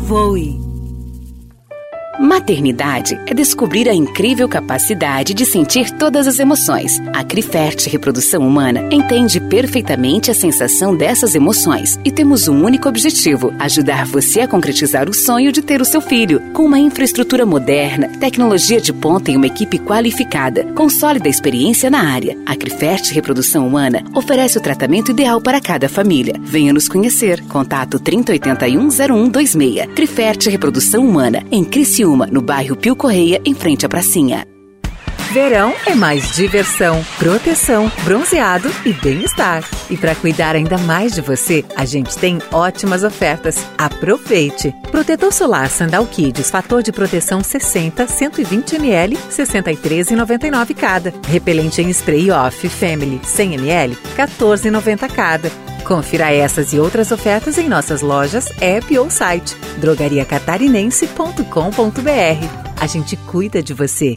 [SPEAKER 16] voe.
[SPEAKER 17] Maternidade é descobrir a incrível capacidade de sentir todas as emoções. A Crifert Reprodução Humana entende perfeitamente a sensação dessas emoções e temos um único objetivo: ajudar você a concretizar o sonho de ter o seu filho. Com uma infraestrutura moderna, tecnologia de ponta e uma equipe qualificada, com sólida experiência na área, a Crifert Reprodução Humana oferece o tratamento ideal para cada família. Venha nos conhecer. Contato 3081 0126. Crifert Reprodução Humana, em Criciúma, no bairro Pio Correia, em frente à pracinha.
[SPEAKER 18] Verão é mais diversão, proteção, bronzeado e bem-estar. E para cuidar ainda mais de você, a gente tem ótimas ofertas. Aproveite! Protetor solar Sandal Kids, fator de proteção 60, 120 ml, 63,99 cada. Repelente em spray off Family 100 ml, 14,90 cada. Confira essas e outras ofertas em nossas lojas, app ou site drogariacatarinense.com.br. A gente cuida de você.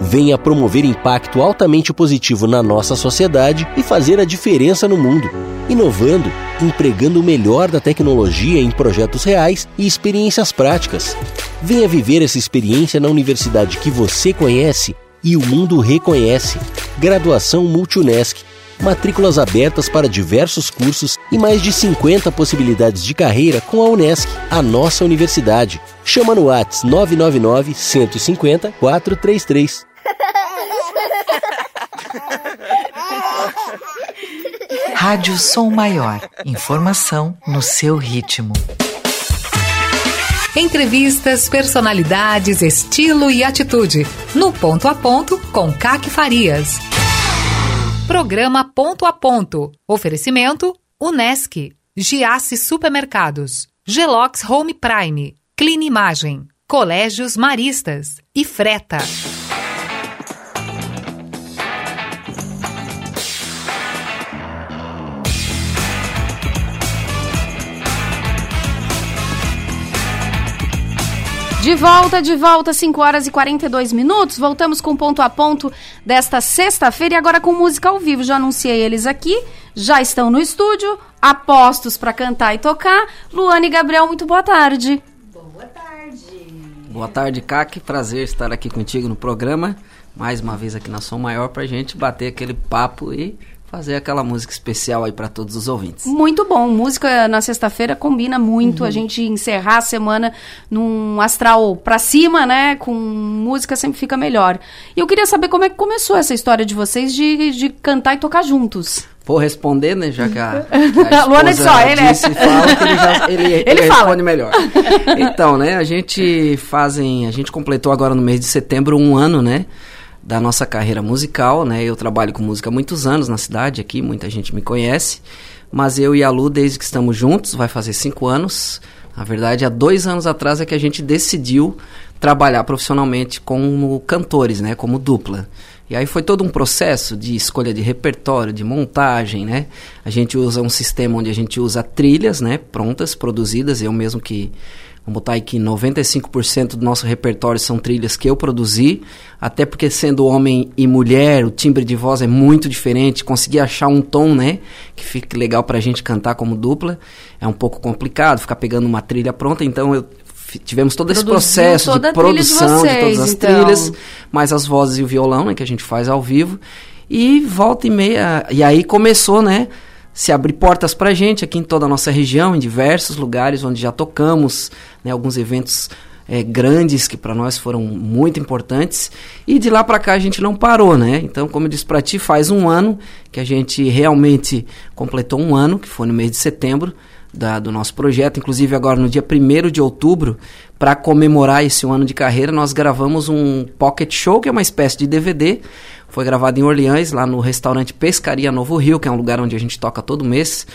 [SPEAKER 19] Venha promover impacto altamente positivo na nossa sociedade e fazer a diferença no mundo. Inovando, empregando o melhor da tecnologia em projetos reais e experiências práticas. Venha viver essa experiência na universidade que você conhece e o mundo reconhece. Graduação Multunesc. Matrículas abertas para diversos cursos e mais de 50 possibilidades de carreira com a Unesc, a nossa universidade. Chama no Whats 999 150 433.
[SPEAKER 20] Rádio Som Maior. Informação no seu ritmo.
[SPEAKER 2] Entrevistas, personalidades, estilo e atitude. No Ponto a Ponto, com Caque Farias. Programa Ponto a Ponto. Oferecimento: Unesc, Giasse Supermercados, Gelox Home Prime, Clean Imagem, Colégios Maristas e Freta.
[SPEAKER 1] De volta, de volta, 5 horas e 42 minutos. Voltamos com ponto a ponto desta sexta-feira e agora com música ao vivo. Já anunciei eles aqui, já estão no estúdio, apostos para cantar e tocar. Luane e Gabriel, muito boa tarde.
[SPEAKER 21] Boa tarde, Cac. Prazer estar aqui contigo no programa. Mais uma vez aqui na Som Maior pra gente bater aquele papo e fazer aquela música especial aí para todos os ouvintes.
[SPEAKER 1] Muito bom. Música na sexta-feira combina muito a gente encerrar a semana num astral pra cima, né? Com música sempre fica melhor. E eu queria saber como é que começou essa história de vocês de, de cantar e tocar juntos.
[SPEAKER 21] Vou responder, né? Já que a, <laughs>
[SPEAKER 1] a Luana
[SPEAKER 21] esposa
[SPEAKER 1] só, ele é.
[SPEAKER 21] fala que ele, já, ele, <laughs>
[SPEAKER 1] Ele
[SPEAKER 21] ele responde melhor. Então, né? A gente fazem, a gente completou agora no mês de setembro um ano, né? Da nossa carreira musical, né? Eu trabalho com música há muitos anos na cidade aqui, muita gente me conhece. Mas eu e a Lu, desde que estamos juntos, vai fazer cinco anos. Na verdade, há dois anos atrás é que a gente decidiu trabalhar profissionalmente como cantores, né? Como dupla. E aí foi todo um processo de escolha de repertório, de montagem, né? A gente usa um sistema onde a gente usa trilhas, né? Prontas, produzidas. Eu mesmo que, vamos botar aí que 95% do nosso repertório são trilhas que eu produzi. Até porque sendo homem e mulher, o timbre de voz é muito diferente. Conseguir achar um tom, né? Que fique legal pra gente cantar como dupla. É um pouco complicado ficar pegando uma trilha pronta. Então eu tivemos todo esse
[SPEAKER 1] Produziu
[SPEAKER 21] processo
[SPEAKER 1] toda
[SPEAKER 21] de
[SPEAKER 1] de
[SPEAKER 21] produção de,
[SPEAKER 1] vocês,
[SPEAKER 21] todas as
[SPEAKER 1] então.
[SPEAKER 21] trilhas, mais as vozes e o violão, né, que a gente faz ao vivo. E volta e meia, e aí começou, né, se abrir portas pra gente aqui em toda a nossa região, em diversos lugares onde já tocamos, né, alguns eventos eh, grandes que para nós foram muito importantes. E de lá para cá a gente não parou, né? Então, como eu disse para ti, faz um ano que a gente realmente completou um ano, que foi no mês de setembro, da- do nosso projeto. Inclusive, agora no dia 1 de outubro, para comemorar esse ano de carreira, nós gravamos um pocket show, que é uma espécie de DVD. Foi gravado em Orleans, lá no restaurante Pescaria Novo Rio, que é um lugar onde a gente toca todo mês.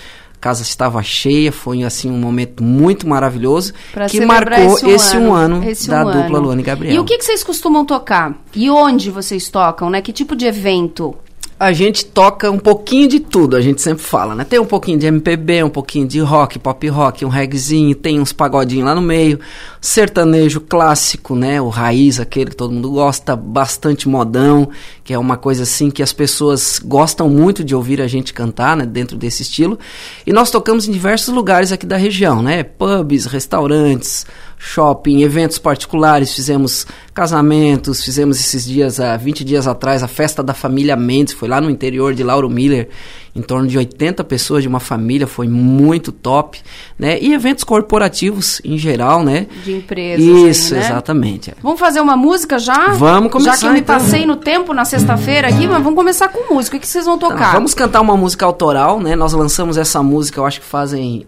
[SPEAKER 21] Casa estava cheia, foi assim um momento muito maravilhoso
[SPEAKER 1] Pra
[SPEAKER 21] que marcou
[SPEAKER 1] esse um
[SPEAKER 21] esse um
[SPEAKER 1] ano,
[SPEAKER 21] ano,
[SPEAKER 1] esse
[SPEAKER 21] da
[SPEAKER 1] um
[SPEAKER 21] dupla
[SPEAKER 1] ano.
[SPEAKER 21] Luana e Gabriel.
[SPEAKER 1] E o que, que vocês costumam tocar? E onde vocês tocam, né? Que tipo de evento?
[SPEAKER 21] A gente toca um pouquinho de tudo, a gente sempre fala, né? Tem um pouquinho de MPB, um pouquinho de rock, pop rock, um reggaezinho, tem uns pagodinhos lá no meio, sertanejo clássico, né? O raiz, aquele que todo mundo gosta, bastante modão, que é uma coisa assim que as pessoas gostam muito de ouvir a gente cantar, né? Dentro desse estilo. E nós tocamos em diversos lugares aqui da região, né? Pubs, restaurantes, shopping, eventos particulares, fizemos casamentos, fizemos esses dias, há 20 dias atrás, a festa da família Mendes, foi lá no interior de Lauro Miller, em torno de 80 pessoas de uma família, foi muito top, né? E eventos corporativos em geral, né?
[SPEAKER 1] De empresas.
[SPEAKER 21] Isso,
[SPEAKER 1] aí, né?
[SPEAKER 21] exatamente. é.
[SPEAKER 1] Vamos fazer uma música já?
[SPEAKER 21] Vamos começar,
[SPEAKER 1] Já que eu me
[SPEAKER 21] então.
[SPEAKER 1] passei no tempo na sexta-feira aqui, mas vamos começar com música. O que vocês vão
[SPEAKER 21] Então,
[SPEAKER 1] tocar?
[SPEAKER 21] vamos cantar uma música autoral, né? Nós lançamos essa música, eu acho que fazem.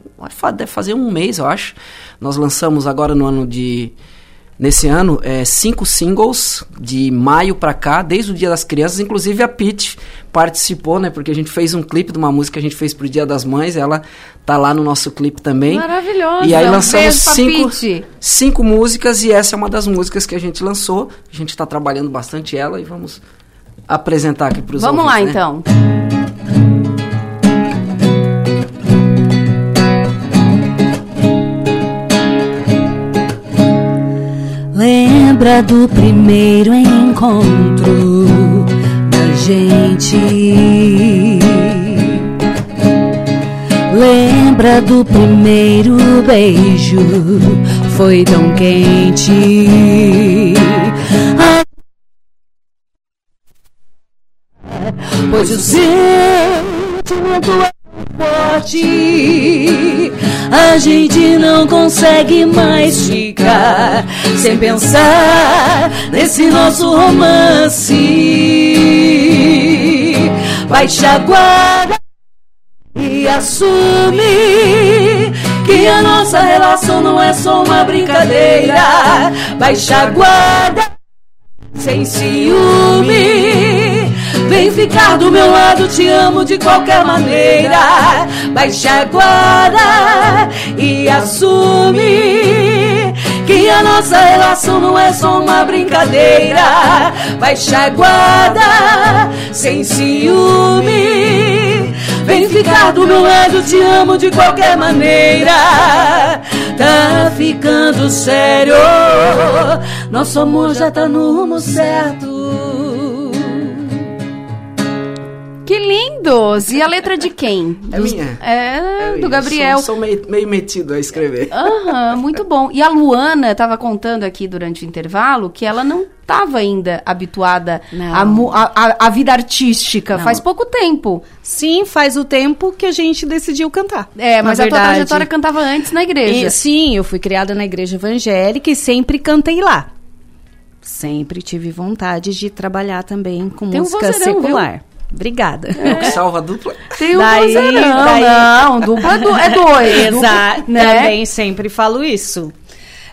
[SPEAKER 21] Deve fazer um mês, eu acho. Nós lançamos agora no ano de. Nesse ano, é, cinco singles de maio pra cá, desde o Dia das Crianças. Inclusive a Pete participou, né? Porque a gente fez um clipe de uma música que a gente fez pro Dia das Mães. Ela tá lá no nosso clipe também.
[SPEAKER 1] Maravilhosa.
[SPEAKER 21] E aí lançamos cinco, cinco músicas e essa é uma das músicas que a gente lançou. A gente tá trabalhando bastante ela e vamos apresentar aqui pros
[SPEAKER 1] Vamos lá,
[SPEAKER 21] ouvintes, né?
[SPEAKER 1] então.
[SPEAKER 22] Lembra do primeiro encontro da gente? Lembra do primeiro beijo? Foi tão quente. Ah, Pois o sentimento é forte. A gente não consegue mais ficar sem pensar nesse nosso romance. Baixa a guarda e assume que a nossa relação não é só uma brincadeira. Baixa a guarda sem ciúme. Vem ficar do meu lado, te amo de qualquer maneira. Baixa a guarda e assume que a nossa relação não é só uma brincadeira. Baixa a guarda sem ciúme. Vem ficar do meu lado, te amo de qualquer maneira. Tá ficando sério, nosso amor já tá no rumo certo.
[SPEAKER 1] Que lindos! E a letra de quem?
[SPEAKER 21] É
[SPEAKER 1] Dos-
[SPEAKER 21] minha.
[SPEAKER 1] É,
[SPEAKER 21] Eu
[SPEAKER 1] do Gabriel.
[SPEAKER 21] Sou, sou meio, meio metido a escrever.
[SPEAKER 1] Aham, muito bom. E a Luana estava contando aqui durante o intervalo que ela não estava ainda habituada à vida artística.
[SPEAKER 23] Não.
[SPEAKER 1] Faz pouco tempo.
[SPEAKER 23] Sim, faz o tempo que a gente decidiu cantar.
[SPEAKER 1] É, mas
[SPEAKER 23] Na
[SPEAKER 1] a tua
[SPEAKER 23] verdade.
[SPEAKER 1] trajetória cantava antes na igreja.
[SPEAKER 23] E, sim, eu fui criada na igreja evangélica e sempre cantei lá. Sempre tive vontade de trabalhar também com
[SPEAKER 1] Tem um
[SPEAKER 23] música
[SPEAKER 1] vozeirão,
[SPEAKER 23] secular. Obrigada.
[SPEAKER 21] É o que salva a dupla.
[SPEAKER 1] Tem um vozeirão, não, dupla é do- é dois.
[SPEAKER 23] Exato,
[SPEAKER 1] Dupla, né?
[SPEAKER 23] também sempre falo isso.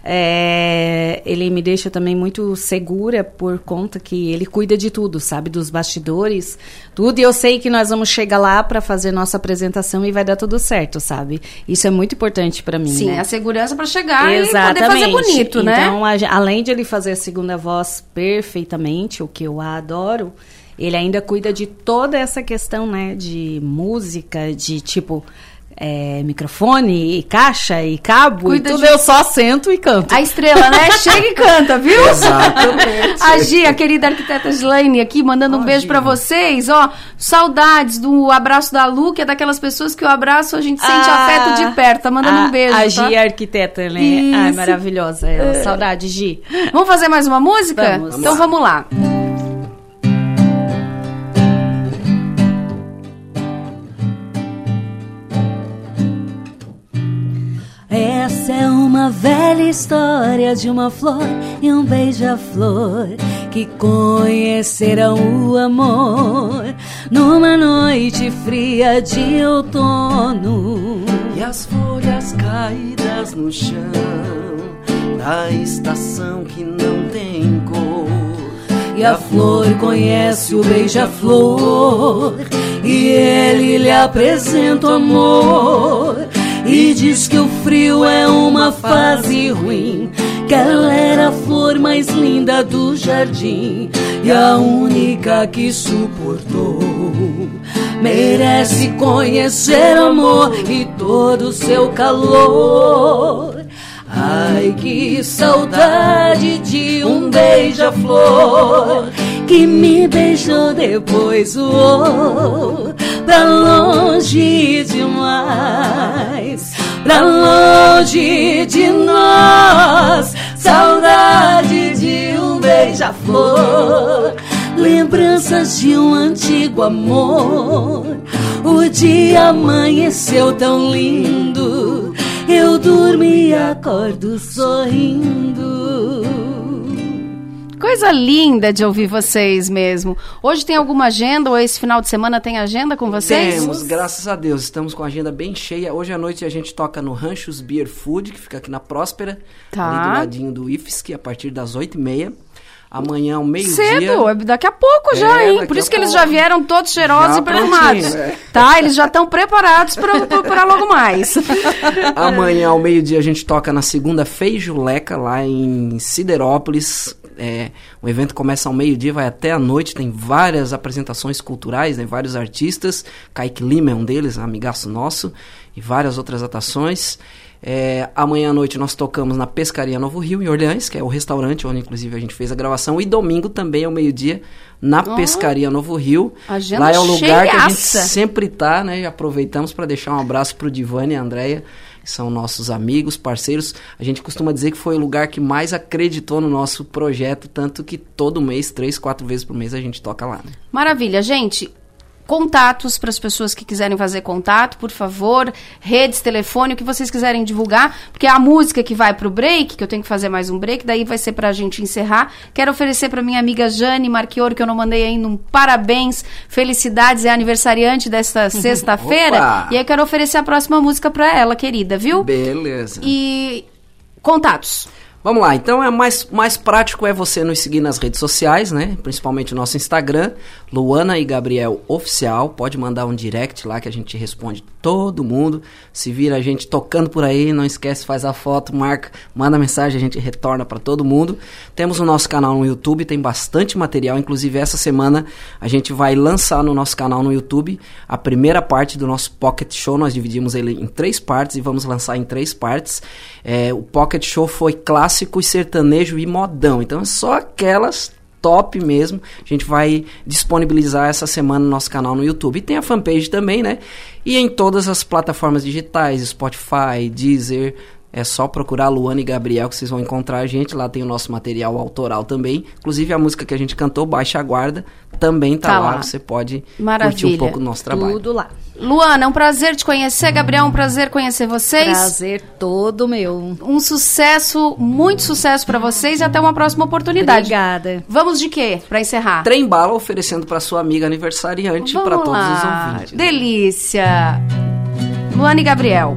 [SPEAKER 23] É, ele me deixa também muito segura por conta que ele cuida de tudo, sabe? Dos bastidores, tudo. E eu sei que nós vamos chegar lá para fazer nossa apresentação e vai dar tudo certo, sabe? Isso é muito importante para mim,
[SPEAKER 1] Sim,
[SPEAKER 23] né?
[SPEAKER 1] a segurança para chegar e poder fazer bonito, né?
[SPEAKER 23] Então, a gen- além de ele fazer a segunda voz perfeitamente, o que eu adoro, ele ainda cuida de toda essa questão, né, de música, de tipo é, microfone e caixa e cabo
[SPEAKER 1] Cuida
[SPEAKER 23] e tudo.
[SPEAKER 1] de-
[SPEAKER 23] Eu só sento e canto.
[SPEAKER 1] A estrela, né? <laughs> Chega e canta, viu?
[SPEAKER 23] Exatamente. <laughs>
[SPEAKER 1] A Gia, a querida arquiteta Gislaine aqui, mandando um beijo pra vocês. Ó, saudades do abraço da Lu, que é daquelas pessoas que o abraço a gente sente
[SPEAKER 23] Ah,
[SPEAKER 1] afeto de perto. Tá mandando
[SPEAKER 23] a,
[SPEAKER 1] um beijo.
[SPEAKER 23] A
[SPEAKER 1] tá?
[SPEAKER 23] Gi é arquiteta, né?
[SPEAKER 1] Isso.
[SPEAKER 23] Ai, maravilhosa ela.
[SPEAKER 1] É.
[SPEAKER 23] Saudade, Gi.
[SPEAKER 1] Vamos fazer mais uma música?
[SPEAKER 23] Vamos.
[SPEAKER 1] Então vamos lá.
[SPEAKER 22] É uma velha história de uma flor e um beija-flor que conheceram o amor numa noite fria de outono.
[SPEAKER 21] E as folhas caídas no chão da estação que não tem cor.
[SPEAKER 22] E a flor conhece o beija-flor e ele lhe apresenta o amor e diz que o frio é uma fase ruim. Que ela era a flor mais linda do jardim e a única que suportou. Merece conhecer o amor e todo o seu calor. Ai, que saudade de um beija-flor que me beijou depois voou pra longe demais, pra longe de nós. Saudade de um beija-flor. Lembranças de um antigo amor. O dia amanheceu tão lindo. Eu durmo e acordo sorrindo.
[SPEAKER 1] Coisa linda de ouvir vocês mesmo. Hoje tem alguma agenda ou esse final de semana tem agenda com vocês?
[SPEAKER 21] Temos, graças a Deus. Estamos com a agenda bem cheia. Hoje à noite a gente toca no Ranchos Beer Food, que fica aqui na Próspera,
[SPEAKER 1] Tá.
[SPEAKER 21] ali do ladinho do IFSC, a partir das 8h30. Amanhã, ao meio-dia.
[SPEAKER 1] Cedo, é daqui a pouco já,
[SPEAKER 21] É,
[SPEAKER 1] hein? Por isso que eles
[SPEAKER 21] pouco.
[SPEAKER 1] já vieram todos cheirosos
[SPEAKER 21] Já
[SPEAKER 1] e
[SPEAKER 21] prontinho, é.
[SPEAKER 1] Tá? Eles já estão preparados para logo mais. <laughs>
[SPEAKER 21] Amanhã, ao meio-dia, a gente toca na segunda Feijuleca, lá em Siderópolis. É, o evento começa ao meio-dia, vai até a noite. Tem várias apresentações culturais, né, vários artistas. Kaique Lima é um deles, amigaço nosso. E várias outras atrações. É, amanhã à noite nós tocamos na Pescaria Novo Rio, em Orleans, que é o restaurante onde inclusive a gente fez a gravação. E domingo também, ao meio-dia, na
[SPEAKER 1] Oh.
[SPEAKER 21] Pescaria Novo Rio. Lá é o lugar que a gente
[SPEAKER 1] cheiaça.
[SPEAKER 21] sempre tá, né? E aproveitamos para deixar um abraço pro Divani e a Andréia, são nossos amigos, parceiros. A gente costuma dizer que foi o lugar que mais acreditou no nosso projeto, tanto que todo mês, três, quatro vezes por mês, a gente toca lá. Né?
[SPEAKER 1] Maravilha, gente. Contatos para as pessoas que quiserem fazer contato, por favor. Redes, telefone, o que vocês quiserem divulgar. Porque a música que vai pro break, que eu tenho que fazer mais um break, daí vai ser pra gente encerrar. Quero oferecer pra minha amiga Jane Marchioro, que eu não mandei ainda um parabéns, felicidades, é aniversariante desta <laughs> sexta-feira. E aí quero oferecer a próxima música pra ela, querida, viu?
[SPEAKER 21] Beleza.
[SPEAKER 1] E contatos.
[SPEAKER 21] Vamos lá, então é mais, mais prático é você nos seguir nas redes sociais, né? Principalmente o nosso Instagram, Luana e Gabriel Oficial. Pode mandar um direct lá que a gente responde todo mundo. Se vira a gente tocando por aí, não esquece, faz a foto, marca, manda mensagem, a gente retorna para todo mundo. Temos o nosso canal no YouTube, tem bastante material. Inclusive, essa semana a gente vai lançar no nosso canal no YouTube a primeira parte do nosso Pocket Show. Nós dividimos ele em três partes e vamos lançar em três partes. É, o Pocket Show foi clássico, sertanejo e modão. Então é só aquelas top mesmo. A gente vai disponibilizar essa semana no nosso canal no YouTube. E tem a fanpage também, né? E em todas as plataformas digitais, Spotify, Deezer. É só procurar Luana e Gabriel que vocês vão encontrar a gente. Lá tem o nosso material autoral também. Inclusive a música que a gente cantou, Baixa a Guarda, também tá,
[SPEAKER 1] Tá
[SPEAKER 21] lá.
[SPEAKER 1] lá.
[SPEAKER 21] Você pode
[SPEAKER 1] Maravilha.
[SPEAKER 21] curtir um pouco do nosso trabalho.
[SPEAKER 23] Tudo lá.
[SPEAKER 1] Luana, é um prazer te conhecer. Gabriel, é um prazer conhecer vocês.
[SPEAKER 23] Prazer todo meu.
[SPEAKER 1] Um sucesso, muito sucesso pra vocês e até uma próxima oportunidade.
[SPEAKER 23] Obrigada.
[SPEAKER 1] Vamos de quê pra encerrar?
[SPEAKER 21] Trem bala oferecendo para sua amiga aniversariante para todos
[SPEAKER 1] lá.
[SPEAKER 21] os ouvintes.
[SPEAKER 1] Delícia. Luana e Gabriel.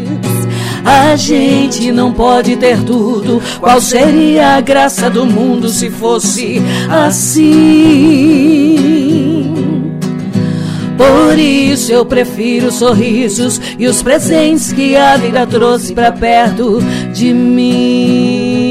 [SPEAKER 22] A gente não pode ter tudo. Qual seria a graça do mundo se fosse assim? Por isso eu prefiro sorrisos e os presentes que a vida trouxe pra perto de mim.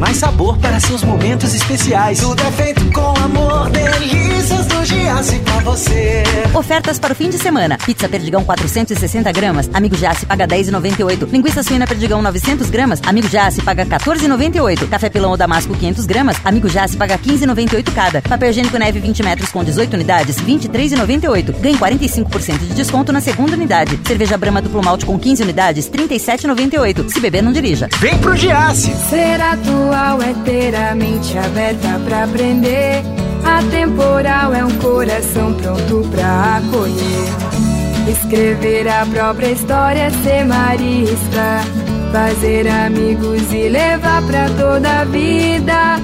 [SPEAKER 24] Mais sabor para seus momentos especiais. Tudo é feito com amor, delícias do Giasse pra você.
[SPEAKER 25] Ofertas para o fim de semana. Pizza Perdigão 460 gramas, Amigo Giasse paga 10,98. Linguiça suína Perdigão 900 gramas, Amigo Giasse paga 14,98. Café pilão ou damasco 500 gramas, Amigo Giasse paga 15,98 cada. Papel higiênico neve 20 metros com 18 unidades, 23,98. Ganhe 45% de desconto na segunda unidade. Cerveja Brahma duplo malte com 15 unidades, 37,98. Se beber, não dirija.
[SPEAKER 24] Vem pro Giasse.
[SPEAKER 15] Ser atual é ter a mente aberta pra aprender. Atemporal é um coração pronto pra acolher. Escrever a própria história, ser marista. Fazer amigos e levar pra toda a vida.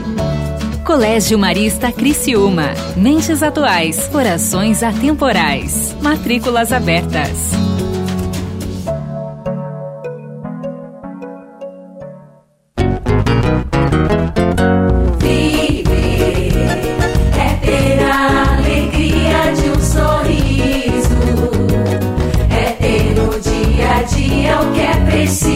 [SPEAKER 16] Colégio Marista Criciúma. Mentes atuais, corações atemporais. Matrículas abertas.
[SPEAKER 22] O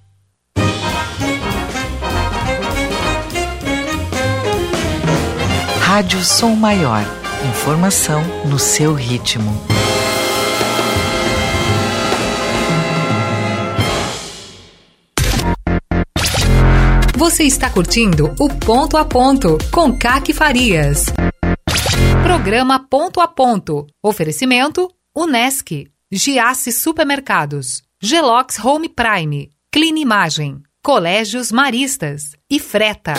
[SPEAKER 20] Rádio Som Maior. Informação no seu ritmo.
[SPEAKER 2] Você está curtindo o Ponto a Ponto com Caque Farias. Programa Ponto a Ponto. Oferecimento Unesc, Giasse Supermercados, Gelox Home Prime, Clean Imagem, Colégios Maristas e Freta.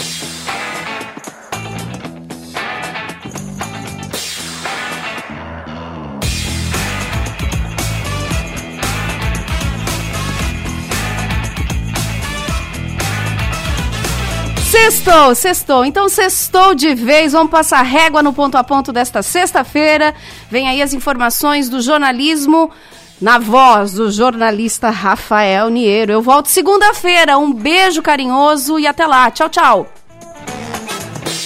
[SPEAKER 1] Sextou, sextou. Então sextou de vez. Vamos passar régua no ponto a ponto desta sexta-feira. Vem aí as informações do jornalismo na voz do jornalista Rafael Niero. Eu volto segunda-feira. Um beijo carinhoso e até lá. Tchau, tchau.